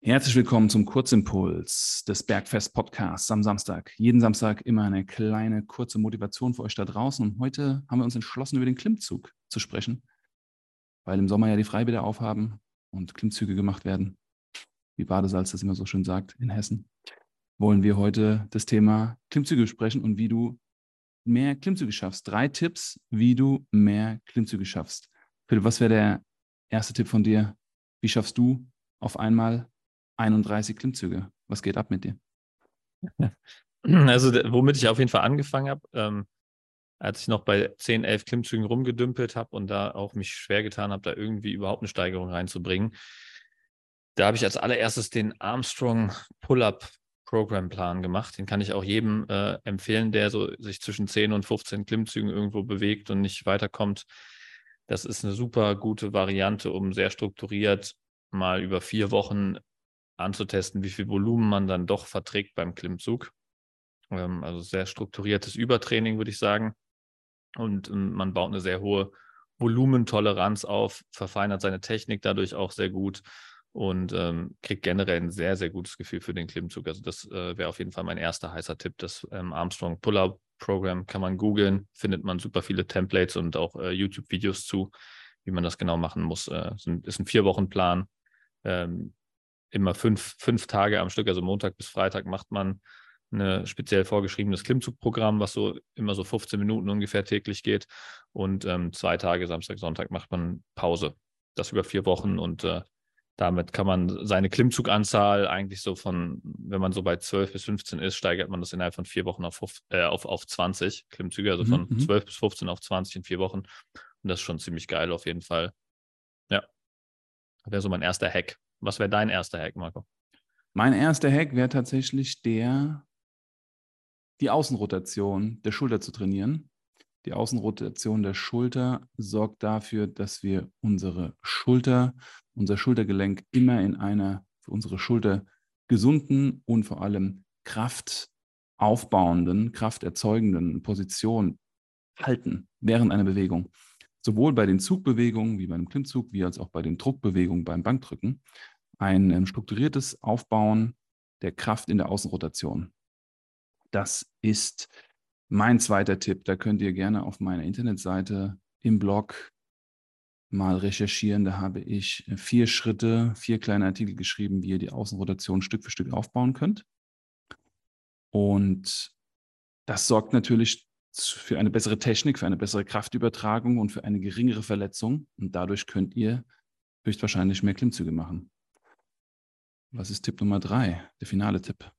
Herzlich willkommen zum Kurzimpuls des Bergfest Podcasts am Samstag. Jeden Samstag immer eine kleine kurze Motivation für euch da draußen. Und heute haben wir uns entschlossen, über den Klimmzug zu sprechen, weil im Sommer ja die Freibäder aufhaben und Klimmzüge gemacht werden. Wie Badesalz das immer so schön sagt in Hessen, wollen wir heute das Thema Klimmzüge besprechen und wie du mehr Klimmzüge schaffst. Drei Tipps, wie du mehr Klimmzüge schaffst. Philipp, was wäre der erste Tipp von dir? Wie schaffst du auf einmal 31 Klimmzüge. Was geht ab mit dir? Also, womit ich auf jeden Fall angefangen habe, ähm, als ich noch bei 10, 11 Klimmzügen rumgedümpelt habe und da auch mich schwer getan habe, da irgendwie überhaupt eine Steigerung reinzubringen, da habe ich als allererstes den Armstrong Pull-Up Program Plan gemacht. Den kann ich auch jedem äh, empfehlen, der so sich zwischen 10 und 15 Klimmzügen irgendwo bewegt und nicht weiterkommt. Das ist eine super gute Variante, um sehr strukturiert mal über vier Wochen anzutesten, wie viel Volumen man dann doch verträgt beim Klimmzug. Ähm, also sehr strukturiertes Übertraining, würde ich sagen. Und ähm, man baut eine sehr hohe Volumentoleranz auf, verfeinert seine Technik dadurch auch sehr gut und ähm, kriegt generell ein sehr, sehr gutes Gefühl für den Klimmzug. Also das äh, wäre auf jeden Fall mein erster heißer Tipp. Das ähm, Armstrong Pull-Up Program kann man googeln, findet man super viele Templates und auch äh, YouTube-Videos zu, wie man das genau machen muss. Äh, ist ein, ein Vier-Wochen-Plan. Ähm, immer fünf, fünf Tage am Stück, also Montag bis Freitag macht man ein speziell vorgeschriebenes Klimmzugprogramm, was so immer so 15 Minuten ungefähr täglich geht. Und ähm, zwei Tage, Samstag, Sonntag, macht man Pause. Das über vier Wochen und äh, damit kann man seine Klimmzuganzahl eigentlich so von, wenn man so bei 12 bis 15 ist, steigert man das innerhalb von vier Wochen auf, äh, auf, auf 20 Klimmzüge, also von mhm. 12 bis 15 auf 20 in vier Wochen. Und das ist schon ziemlich geil auf jeden Fall. Ja. Wäre so mein erster Hack. Was wäre dein erster Hack, Marco? Mein erster Hack wäre tatsächlich der, die Außenrotation der Schulter zu trainieren. Die Außenrotation der Schulter sorgt dafür, dass wir unsere Schulter, unser Schultergelenk immer in einer für unsere Schulter gesunden und vor allem kraftaufbauenden, krafterzeugenden Position halten während einer Bewegung sowohl bei den Zugbewegungen wie beim Klimmzug, wie als auch bei den Druckbewegungen beim Bankdrücken, ein ähm, strukturiertes Aufbauen der Kraft in der Außenrotation. Das ist mein zweiter Tipp. Da könnt ihr gerne auf meiner Internetseite im Blog mal recherchieren. Da habe ich vier Schritte, vier kleine Artikel geschrieben, wie ihr die Außenrotation Stück für Stück aufbauen könnt. Und das sorgt natürlich für eine bessere Technik, für eine bessere Kraftübertragung und für eine geringere Verletzung. Und dadurch könnt ihr höchstwahrscheinlich mehr Klimmzüge machen. Was ist Tipp Nummer drei, der finale Tipp?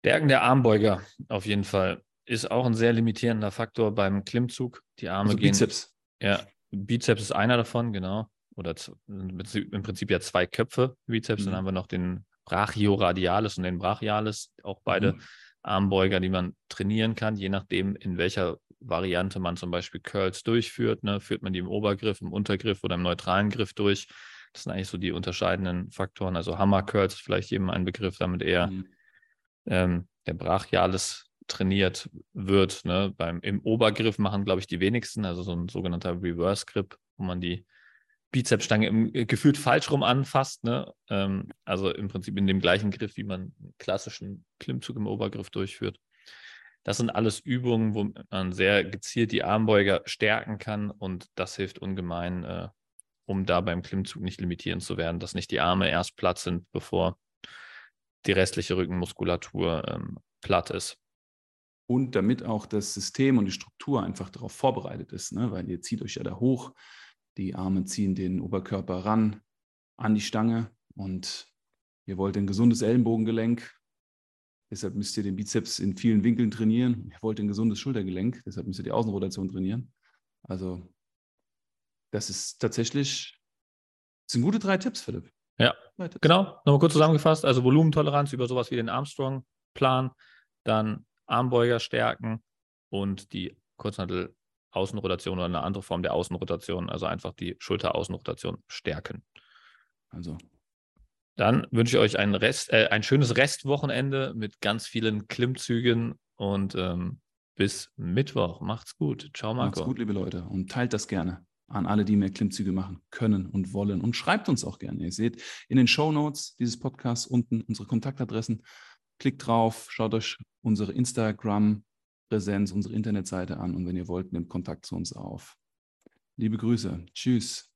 Stärken der Armbeuger auf jeden Fall ist auch ein sehr limitierender Faktor beim Klimmzug. Die Arme also gehen. Bizeps. Ja, Bizeps ist einer davon, genau. Oder im Prinzip ja zwei Köpfe Bizeps. Mhm. Dann haben wir noch den Brachioradialis und den Brachialis, auch beide mhm. Armbeuger, die man trainieren kann, je nachdem, in welcher Variante man zum Beispiel Curls durchführt. Ne? Führt man die im Obergriff, im Untergriff oder im neutralen Griff durch? Das sind eigentlich so die unterscheidenden Faktoren. Also Hammer Curls ist vielleicht jedem ein Begriff, damit eher mhm. ähm, der Brachialis trainiert wird. Ne? Beim, Im Obergriff machen, glaube ich, die wenigsten, also so ein sogenannter Reverse Grip, wo man die Bizepsstange im, äh, gefühlt falsch rum anfasst. Ne? Ähm, also im Prinzip in dem gleichen Griff, wie man einen klassischen Klimmzug im Obergriff durchführt. Das sind alles Übungen, wo man sehr gezielt die Armbeuger stärken kann und das hilft ungemein, äh, um da beim Klimmzug nicht limitierend zu werden, dass nicht die Arme erst platt sind, bevor die restliche Rückenmuskulatur ähm, platt ist. Und damit auch das System und die Struktur einfach darauf vorbereitet ist, ne? weil ihr zieht euch ja da hoch, die Arme ziehen den Oberkörper ran an die Stange und ihr wollt ein gesundes Ellenbogengelenk. Deshalb müsst ihr den Bizeps in vielen Winkeln trainieren. Ihr wollt ein gesundes Schultergelenk. Deshalb müsst ihr die Außenrotation trainieren. Also, das ist tatsächlich, das sind gute drei Tipps, Philipp. Ja, Tipps. genau. Nochmal kurz zusammengefasst. Also Volumentoleranz über sowas wie den Armstrong-Plan, dann Armbeuger stärken und die Kurzhantel Außenrotation oder eine andere Form der Außenrotation, also einfach die Schulteraußenrotation stärken. Also. Dann wünsche ich euch ein, Rest, äh, ein schönes Restwochenende mit ganz vielen Klimmzügen und ähm, bis Mittwoch. Macht's gut. Ciao, Marco. Macht's gut, liebe Leute, und teilt das gerne. an alle, die mehr Klimmzüge machen können und wollen. Und schreibt uns auch gerne. Ihr seht in den Show Notes dieses Podcasts unten unsere Kontaktadressen. Klickt drauf, schaut euch unsere Instagram-Präsenz, unsere Internetseite an und wenn ihr wollt, nehmt Kontakt zu uns auf. Liebe Grüße. Tschüss.